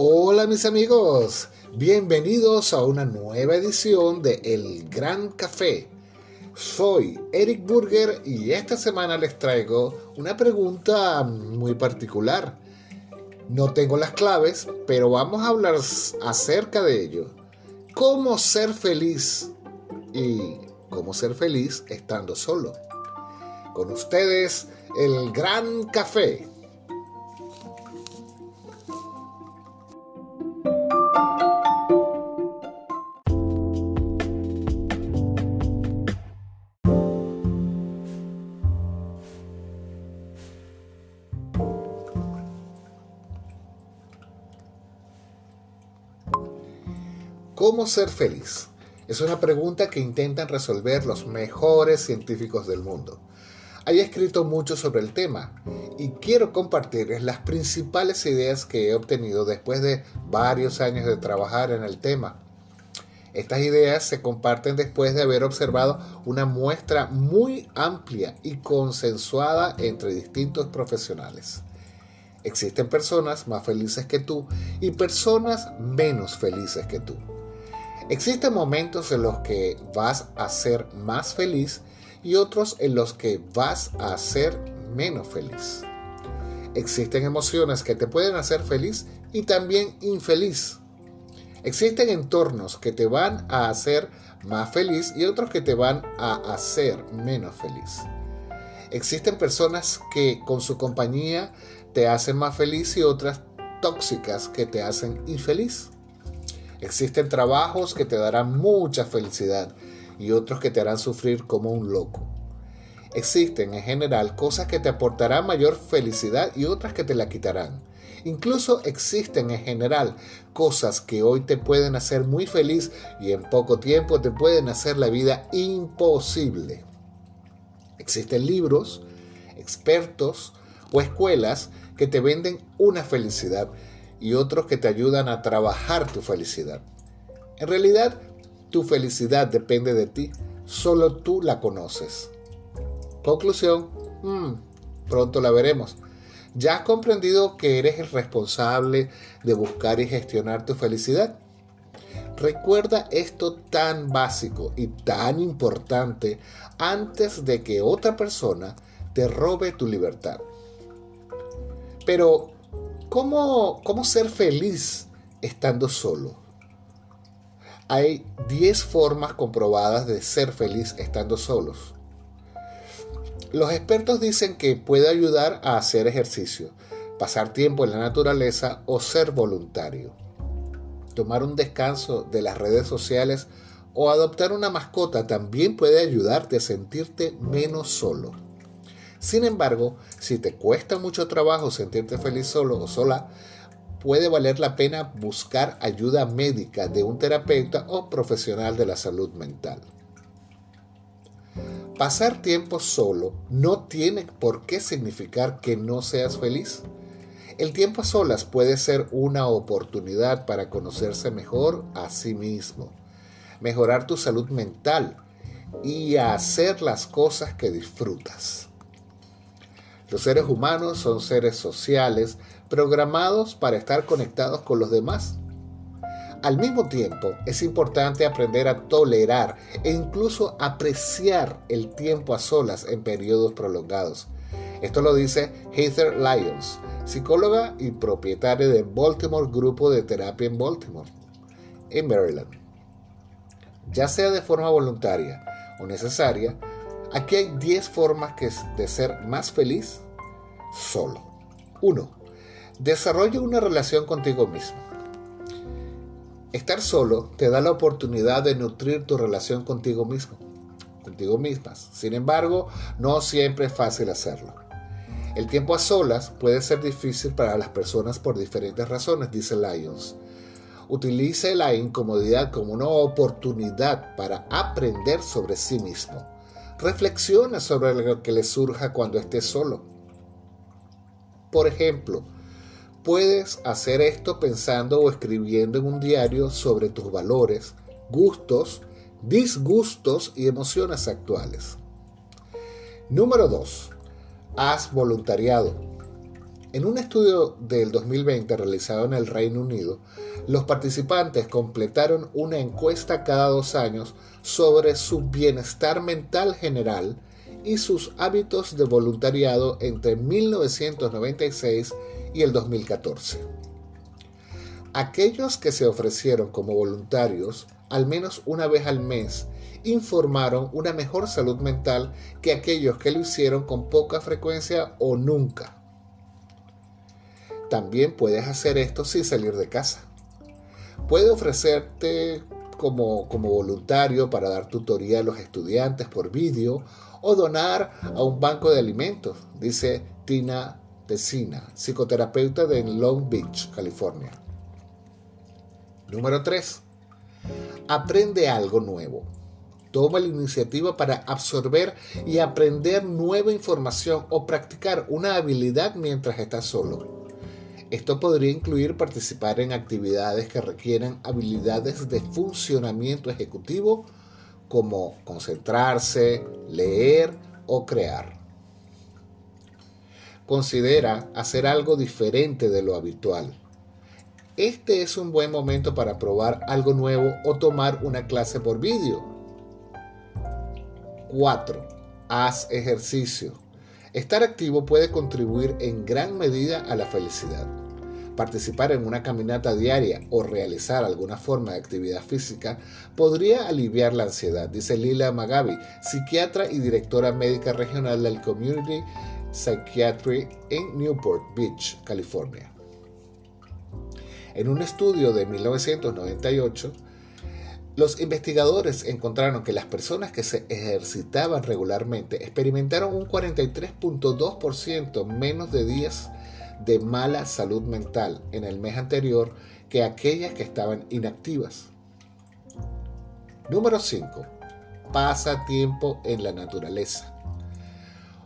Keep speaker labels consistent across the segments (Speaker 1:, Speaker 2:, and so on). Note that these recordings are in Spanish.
Speaker 1: Hola mis amigos, bienvenidos a una nueva edición de El Gran Café. Soy Eric Burger y esta semana les traigo una pregunta muy particular. No tengo las claves, pero vamos a hablar acerca de ello. ¿Cómo ser feliz? Y cómo ser feliz estando solo. Con ustedes, El Gran Café. ¿Cómo ser feliz? Es una pregunta que intentan resolver los mejores científicos del mundo. Hay escrito mucho sobre el tema y quiero compartirles las principales ideas que he obtenido después de varios años de trabajar en el tema. Estas ideas se comparten después de haber observado una muestra muy amplia y consensuada entre distintos profesionales. Existen personas más felices que tú y personas menos felices que tú. Existen momentos en los que vas a ser más feliz y otros en los que vas a ser menos feliz. Existen emociones que te pueden hacer feliz y también infeliz. Existen entornos que te van a hacer más feliz y otros que te van a hacer menos feliz. Existen personas que con su compañía te hacen más feliz y otras tóxicas que te hacen infeliz. Existen trabajos que te darán mucha felicidad y otros que te harán sufrir como un loco. Existen en general cosas que te aportarán mayor felicidad y otras que te la quitarán. Incluso existen en general cosas que hoy te pueden hacer muy feliz y en poco tiempo te pueden hacer la vida imposible. Existen libros, expertos o escuelas que te venden una felicidad y otros que te ayudan a trabajar tu felicidad. En realidad, tu felicidad depende de ti, solo tú la conoces. Conclusión, mm, pronto la veremos. ¿Ya has comprendido que eres el responsable de buscar y gestionar tu felicidad? Recuerda esto tan básico y tan importante antes de que otra persona te robe tu libertad. Pero, ¿Cómo, ser feliz estando solo? Hay 10 formas comprobadas de ser feliz estando solos. Los expertos dicen que puede ayudar a hacer ejercicio, pasar tiempo en la naturaleza o ser voluntario. Tomar un descanso de las redes sociales o adoptar una mascota también puede ayudarte a sentirte menos solo. Sin embargo, si te cuesta mucho trabajo sentirte feliz solo o sola, puede valer la pena buscar ayuda médica de un terapeuta o profesional de la salud mental. Pasar tiempo solo no tiene por qué significar que no seas feliz. El tiempo a solas puede ser una oportunidad para conocerse mejor a sí mismo, mejorar tu salud mental y hacer las cosas que disfrutas. Los seres humanos son seres sociales programados para estar conectados con los demás. Al mismo tiempo, es importante aprender a tolerar e incluso apreciar el tiempo a solas en periodos prolongados. Esto lo dice Heather Lyons, psicóloga y propietaria de Baltimore Grupo de Terapia en Baltimore, en Maryland. Ya sea de forma voluntaria o necesaria, Aquí hay 10 formas de ser más feliz solo. 1. Desarrolla una relación contigo mismo. Estar solo te da la oportunidad de nutrir tu relación contigo mismo, contigo mismas. Sin embargo, no siempre es fácil hacerlo. El tiempo a solas puede ser difícil para las personas por diferentes razones, dice Lyons. Utilice la incomodidad como una oportunidad para aprender sobre sí mismo Reflexiona sobre lo que le surja cuando estés solo. Por ejemplo, puedes hacer esto pensando o escribiendo en un diario sobre tus valores, gustos, disgustos y emociones actuales. Número 2. Haz voluntariado. En un estudio del 2020 realizado en el Reino Unido, los participantes completaron una encuesta cada dos años sobre su bienestar mental general y sus hábitos de voluntariado entre 1996 y el 2014. Aquellos que se ofrecieron como voluntarios al menos una vez al mes informaron una mejor salud mental que aquellos que lo hicieron con poca frecuencia o nunca. También puedes hacer esto sin salir de casa. Puede ofrecerte como, como voluntario para dar tutoría a los estudiantes por vídeo o donar a un banco de alimentos, dice Tina Tessina, psicoterapeuta de Long Beach, California. Número 3. Aprende algo nuevo. Toma la iniciativa para absorber y aprender nueva información o practicar una habilidad mientras estás solo. Esto podría incluir participar en actividades que requieran habilidades de funcionamiento ejecutivo como concentrarse, leer o crear. Considera hacer algo diferente de lo habitual. Este es un buen momento para probar algo nuevo o tomar una clase por vídeo. 4. Haz ejercicio. Estar activo puede contribuir en gran medida a la felicidad. Participar en una caminata diaria o realizar alguna forma de actividad física podría aliviar la ansiedad, dice Lila Magabi, psiquiatra y directora médica regional del Community Psychiatry en Newport Beach, California. En un estudio de 1998, los investigadores encontraron que las personas que se ejercitaban regularmente experimentaron un 43.2% menos de días de mala salud mental en el mes anterior que aquellas que estaban inactivas. Número 5. Pasa tiempo en la naturaleza.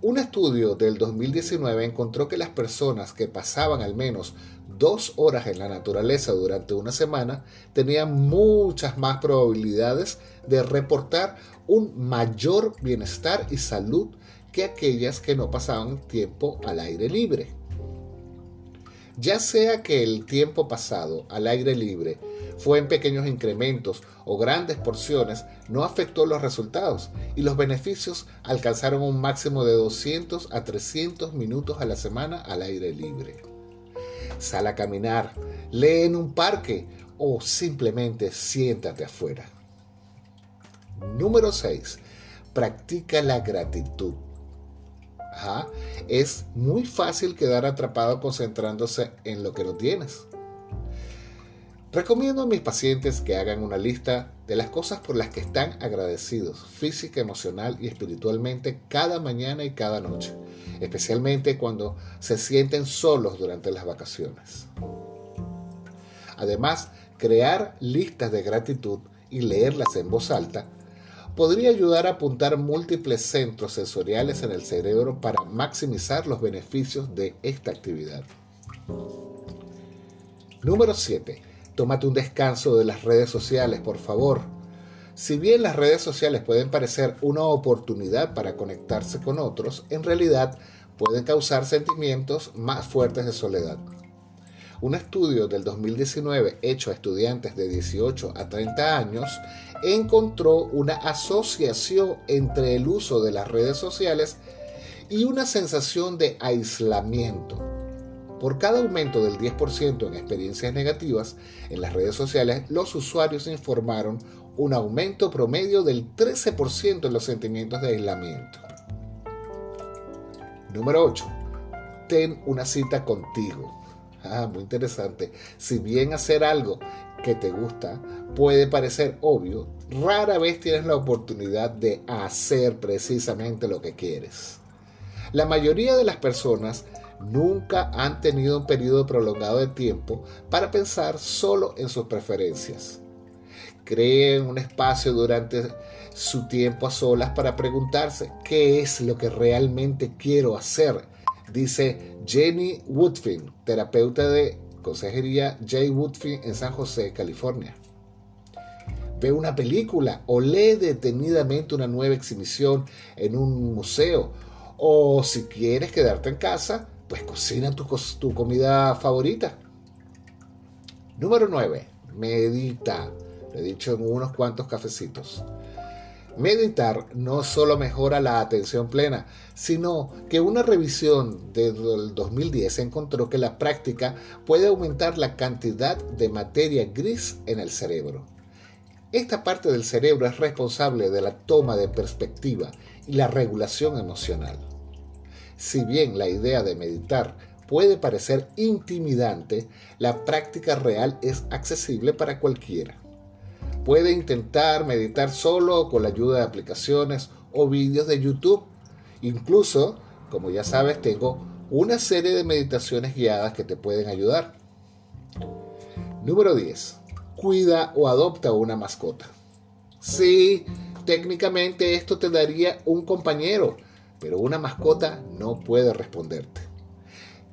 Speaker 1: Un estudio del 2019 encontró que las personas que pasaban al menos dos horas en la naturaleza durante una semana tenían muchas más probabilidades de reportar un mayor bienestar y salud que aquellas que no pasaban tiempo al aire libre. Ya sea que el tiempo pasado al aire libre fue en pequeños incrementos o grandes porciones, no afectó los resultados y los beneficios alcanzaron un máximo de 200 a 300 minutos a la semana al aire libre sal a caminar, lee en un parque o simplemente siéntate afuera. Número 6. Practica la gratitud. Es muy fácil quedar atrapado concentrándose en lo que no tienes. Recomiendo a mis pacientes que hagan una lista de las cosas por las que están agradecidos física, emocional y espiritualmente cada mañana y cada noche, especialmente cuando se sienten solos durante las vacaciones. Además, crear listas de gratitud y leerlas en voz alta podría ayudar a apuntar múltiples centros sensoriales en el cerebro para maximizar los beneficios de esta actividad. Número 7 Tómate un descanso de las redes sociales, por favor. Si bien las redes sociales pueden parecer una oportunidad para conectarse con otros, en realidad pueden causar sentimientos más fuertes de soledad. Un estudio del 2019 hecho a estudiantes de 18 a 30 años encontró una asociación entre el uso de las redes sociales y una sensación de aislamiento. Por cada aumento del 10% en experiencias negativas en las redes sociales, los usuarios informaron un aumento promedio del 13% en los sentimientos de aislamiento. Número 8. Ten una cita contigo. Ah, muy interesante. Si bien hacer algo que te gusta puede parecer obvio, rara vez tienes la oportunidad de hacer precisamente lo que quieres. La mayoría de las personas nunca han tenido un periodo prolongado de tiempo para pensar solo en sus preferencias. Creen un espacio durante su tiempo a solas para preguntarse qué es lo que realmente quiero hacer, dice Jenny Woodfin, terapeuta de consejería J. Woodfin en San José, California. Ve una película o lee detenidamente una nueva exhibición en un museo o si quieres quedarte en casa, pues cocina tu, comida favorita. Número 9. Medita. Lo he dicho en unos cuantos cafecitos. Meditar no solo mejora la atención plena, sino que una revisión del 2010 encontró que la práctica puede aumentar la cantidad de materia gris en el cerebro. Esta parte del cerebro es responsable de la toma de perspectiva y la regulación emocional. Si bien la idea de meditar puede parecer intimidante, la práctica real es accesible para cualquiera. Puede intentar meditar solo con la ayuda de aplicaciones o vídeos de YouTube. Incluso, como ya sabes, tengo una serie de meditaciones guiadas que te pueden ayudar. Número 10. Cuida o adopta una mascota. Sí, técnicamente esto te daría un compañero, pero una mascota no puede responderte.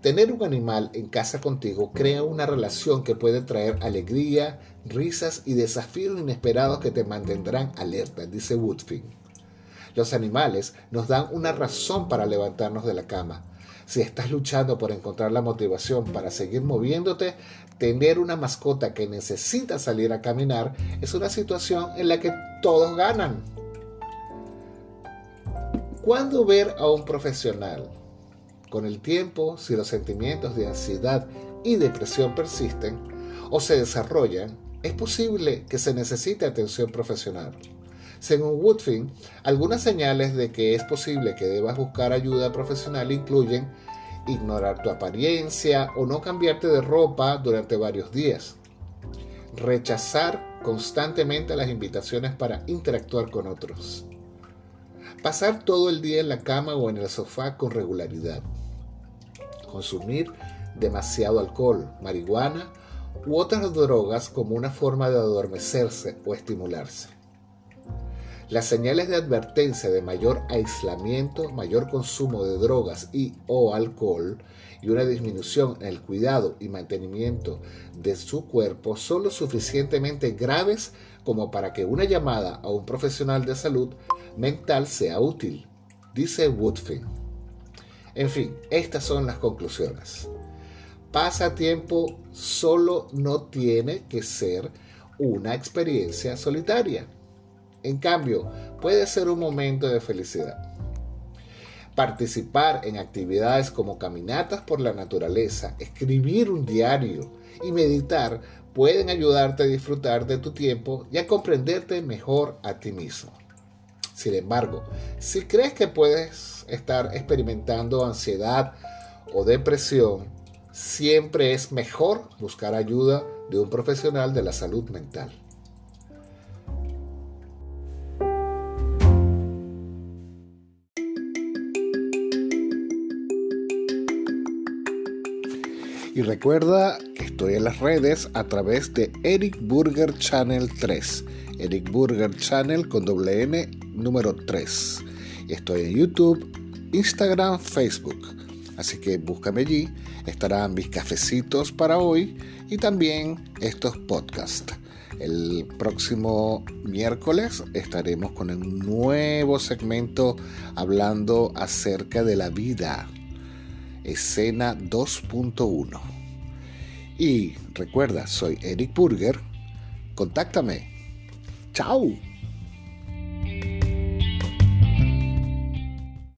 Speaker 1: Tener un animal en casa contigo crea una relación que puede traer alegría, risas y desafíos inesperados que te mantendrán alerta, dice Woodfin. Los animales nos dan una razón para levantarnos de la cama. Si estás luchando por encontrar la motivación para seguir moviéndote, tener una mascota que necesita salir a caminar es una situación en la que todos ganan. ¿Cuándo ver a un profesional? Con el tiempo, si los sentimientos de ansiedad y depresión persisten o se desarrollan, es posible que se necesite atención profesional. Según Woodfin, algunas señales de que es posible que debas buscar ayuda profesional incluyen ignorar tu apariencia o no cambiarte de ropa durante varios días, rechazar constantemente las invitaciones para interactuar con otros, pasar todo el día en la cama o en el sofá con regularidad, consumir demasiado alcohol, marihuana u otras drogas como una forma de adormecerse o estimularse. Las señales de advertencia de mayor aislamiento, mayor consumo de drogas y o alcohol y una disminución en el cuidado y mantenimiento de su cuerpo son lo suficientemente graves como para que una llamada a un profesional de salud mental sea útil, dice Woodfin. En fin, estas son las conclusiones pasatiempo solo no tiene que ser una experiencia solitaria. En cambio, puede ser un momento de felicidad. Participar en actividades como caminatas por la naturaleza, escribir un diario y meditar pueden ayudarte a disfrutar de tu tiempo y a comprenderte mejor a ti mismo. Sin embargo, si crees que puedes estar experimentando ansiedad o depresión, siempre es mejor buscar ayuda de un profesional de la salud mental. Recuerda que estoy en las redes a través de Eric Burger Channel 3. Eric Burger Channel con doble N número 3. Y estoy en YouTube, Instagram, Facebook. Así que búscame allí, estarán mis cafecitos para hoy y también estos podcasts. El próximo miércoles estaremos con un nuevo segmento hablando acerca de la vida. Escena 2.1. Y recuerda, soy Eric Burger. Contáctame. Chao.